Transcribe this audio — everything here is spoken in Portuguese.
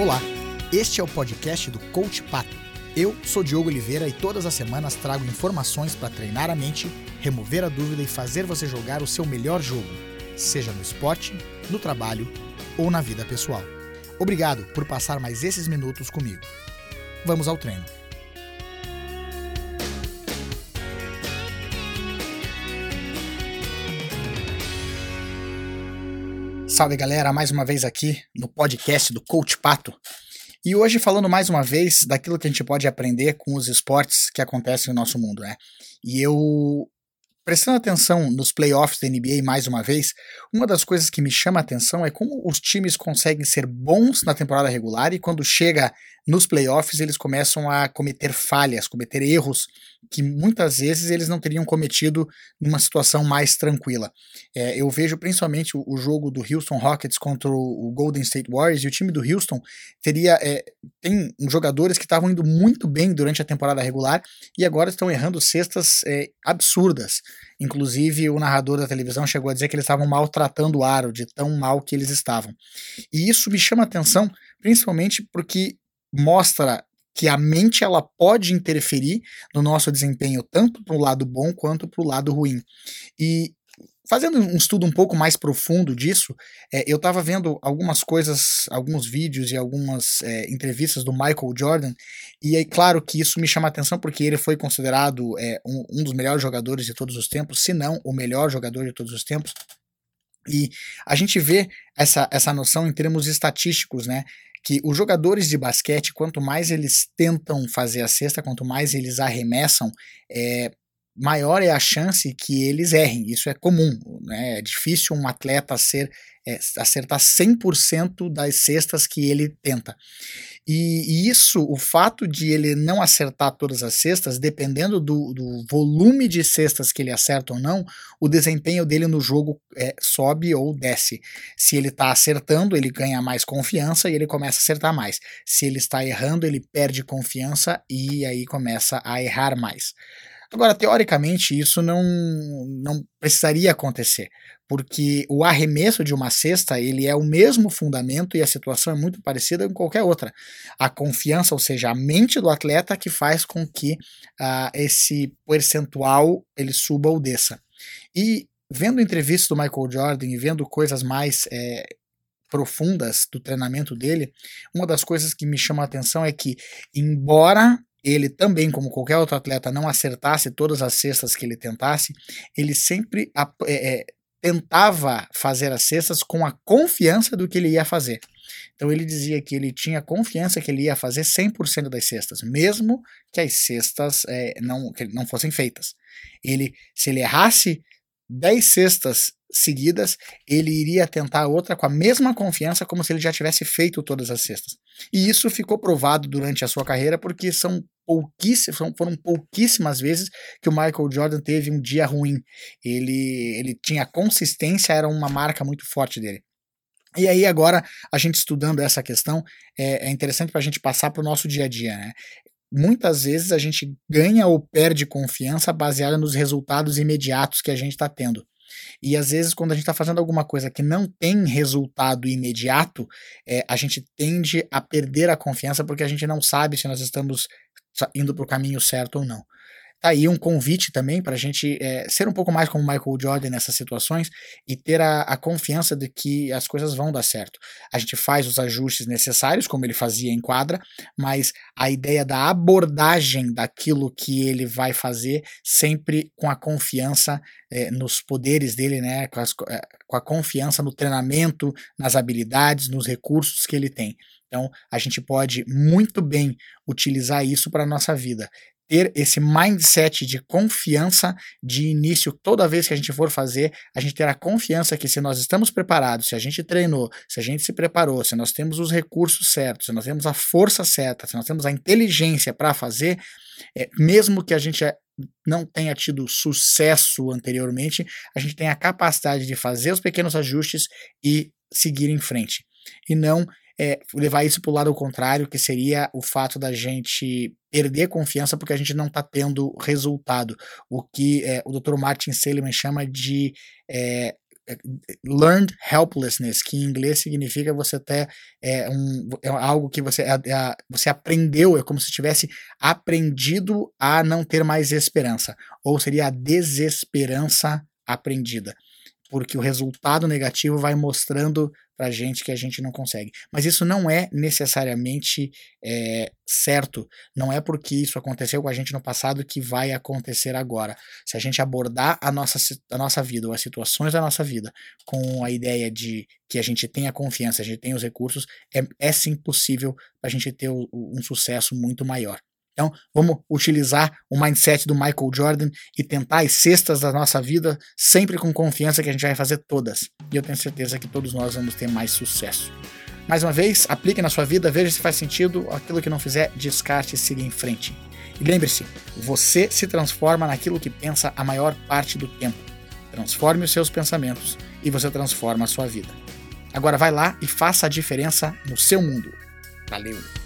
Olá, este é o podcast do Coach Pato. Eu sou Diogo Oliveira e todas as semanas trago informações para treinar a mente, remover a dúvida e fazer você jogar o seu melhor jogo, seja no esporte, no trabalho ou na vida pessoal. Obrigado por passar mais esses minutos comigo. Vamos ao treino. Salve galera, mais uma vez aqui no podcast do Coach Pato. E hoje falando mais uma vez daquilo que a gente pode aprender com os esportes que acontecem no nosso mundo, né? E eu prestando atenção nos playoffs da NBA mais uma vez, uma das coisas que me chama a atenção é como os times conseguem ser bons na temporada regular e quando chega nos playoffs eles começam a cometer falhas, cometer erros que muitas vezes eles não teriam cometido numa situação mais tranquila. É, eu vejo principalmente o, jogo do Houston Rockets contra o, o, Golden State Warriors e o time do Houston teria é, tem jogadores que estavam indo muito bem durante a temporada regular e agora estão errando cestas é, absurdas. Inclusive, o narrador da televisão chegou a dizer que eles estavam maltratando o aro, de tão mal que eles estavam. E isso me chama atenção, principalmente porque mostra que a mente ela pode interferir no nosso desempenho tanto para o lado bom quanto para o lado ruim. E fazendo um estudo um pouco mais profundo disso, é, eu estava vendo algumas coisas, alguns vídeos e algumas é, entrevistas do Michael Jordan, e é claro que isso me chama a atenção porque ele foi considerado é, um, um dos melhores jogadores de todos os tempos, se não o melhor jogador de todos os tempos. E a gente vê essa, essa noção em termos estatísticos, né? que os jogadores de basquete, quanto mais eles tentam fazer a cesta, quanto mais eles arremessam, é, maior é a chance que eles errem. Isso é comum. Né? É difícil um atleta ser, é, acertar 100% das cestas que ele tenta. E, e, isso, o fato de ele não acertar todas as cestas, dependendo do, do volume de cestas que ele acerta ou não, o desempenho dele no jogo é, sobe ou desce. Se ele está acertando, ele ganha mais confiança e ele começa a acertar mais. Se ele está errando, ele perde confiança e aí começa a errar mais. Agora, teoricamente, isso não, não precisaria acontecer, porque o arremesso de uma cesta ele é o mesmo fundamento e a situação é muito parecida com qualquer outra. A confiança, ou seja, a mente do atleta que faz com que uh, esse percentual ele suba ou desça. E vendo entrevistas do Michael Jordan e vendo coisas mais é, profundas do treinamento dele, uma das coisas que me chama a atenção é que, embora ele também, como qualquer outro atleta, não acertasse todas as cestas que ele tentasse, ele sempre é, é, tentava fazer as cestas com a confiança do que ele ia fazer. Então ele dizia que ele tinha confiança que ele ia fazer 100% das cestas, mesmo que as cestas é, não, que não fossem feitas. Ele, se ele errasse 10 cestas seguidas, ele iria tentar outra com a mesma confiança como se ele já tivesse feito todas as cestas. E isso ficou provado durante a sua carreira porque são pouquíssimas, foram pouquíssimas vezes que o Michael Jordan teve um dia ruim. Ele, ele tinha consistência, era uma marca muito forte dele. E aí, agora, a gente estudando essa questão, é, é interessante para a gente passar para o nosso dia a dia. Né? Muitas vezes a gente ganha ou perde confiança baseada nos resultados imediatos que a gente está tendo. E às vezes, quando a gente está fazendo alguma coisa que não tem resultado imediato, é, a gente tende a perder a confiança porque a gente não sabe se nós estamos indo para o caminho certo ou não. Tá aí um convite também para a gente é, ser um pouco mais como Michael Jordan nessas situações e ter a, a, confiança de que as coisas vão dar certo. A gente faz os ajustes necessários, como ele fazia em quadra, mas a ideia da abordagem daquilo que ele vai fazer sempre com a confiança é, nos poderes dele, né, com, as, é, com a confiança no treinamento, nas habilidades, nos recursos que ele tem. Então, a gente pode muito bem utilizar isso para a nossa vida ter esse mindset de confiança de início, toda vez que a gente for fazer, a gente ter a confiança que se nós estamos preparados, se a gente treinou, se a gente se preparou, se nós temos os recursos certos, se nós temos a força certa, se nós temos a inteligência para fazer, é, mesmo que a gente é, não tenha tido sucesso anteriormente, a gente tem a capacidade de fazer os pequenos ajustes e seguir em frente. E não é, levar isso para o lado contrário, que seria o fato da gente perder confiança porque a gente não está tendo resultado. O que é, o Dr. Martin Seligman chama de é, learned helplessness, que em inglês significa você ter é, um, é algo que você, é, é, você aprendeu, é como se tivesse aprendido a não ter mais esperança, ou seria a desesperança aprendida porque o resultado negativo vai mostrando pra gente que a gente não consegue. Mas isso não é necessariamente é, certo. Não é porque isso aconteceu com a gente no passado que vai acontecer agora. Se a gente abordar a nossa, a nossa vida ou as situações da nossa vida com a ideia de que a gente tenha confiança, a gente tem os recursos, é, é sim possível a gente ter um sucesso muito maior. Então, vamos utilizar o mindset do Michael Jordan e tentar as cestas da nossa vida sempre com confiança que a gente vai fazer todas. E eu tenho certeza que todos nós vamos ter mais sucesso. Mais uma vez, aplique na sua vida, veja se faz sentido. Aquilo que não fizer, descarte e siga em frente. E lembre-se, você se transforma naquilo que pensa a maior parte do tempo. Transforme os seus pensamentos e você transforma a sua vida. Agora vai lá e faça a diferença no seu mundo. Valeu!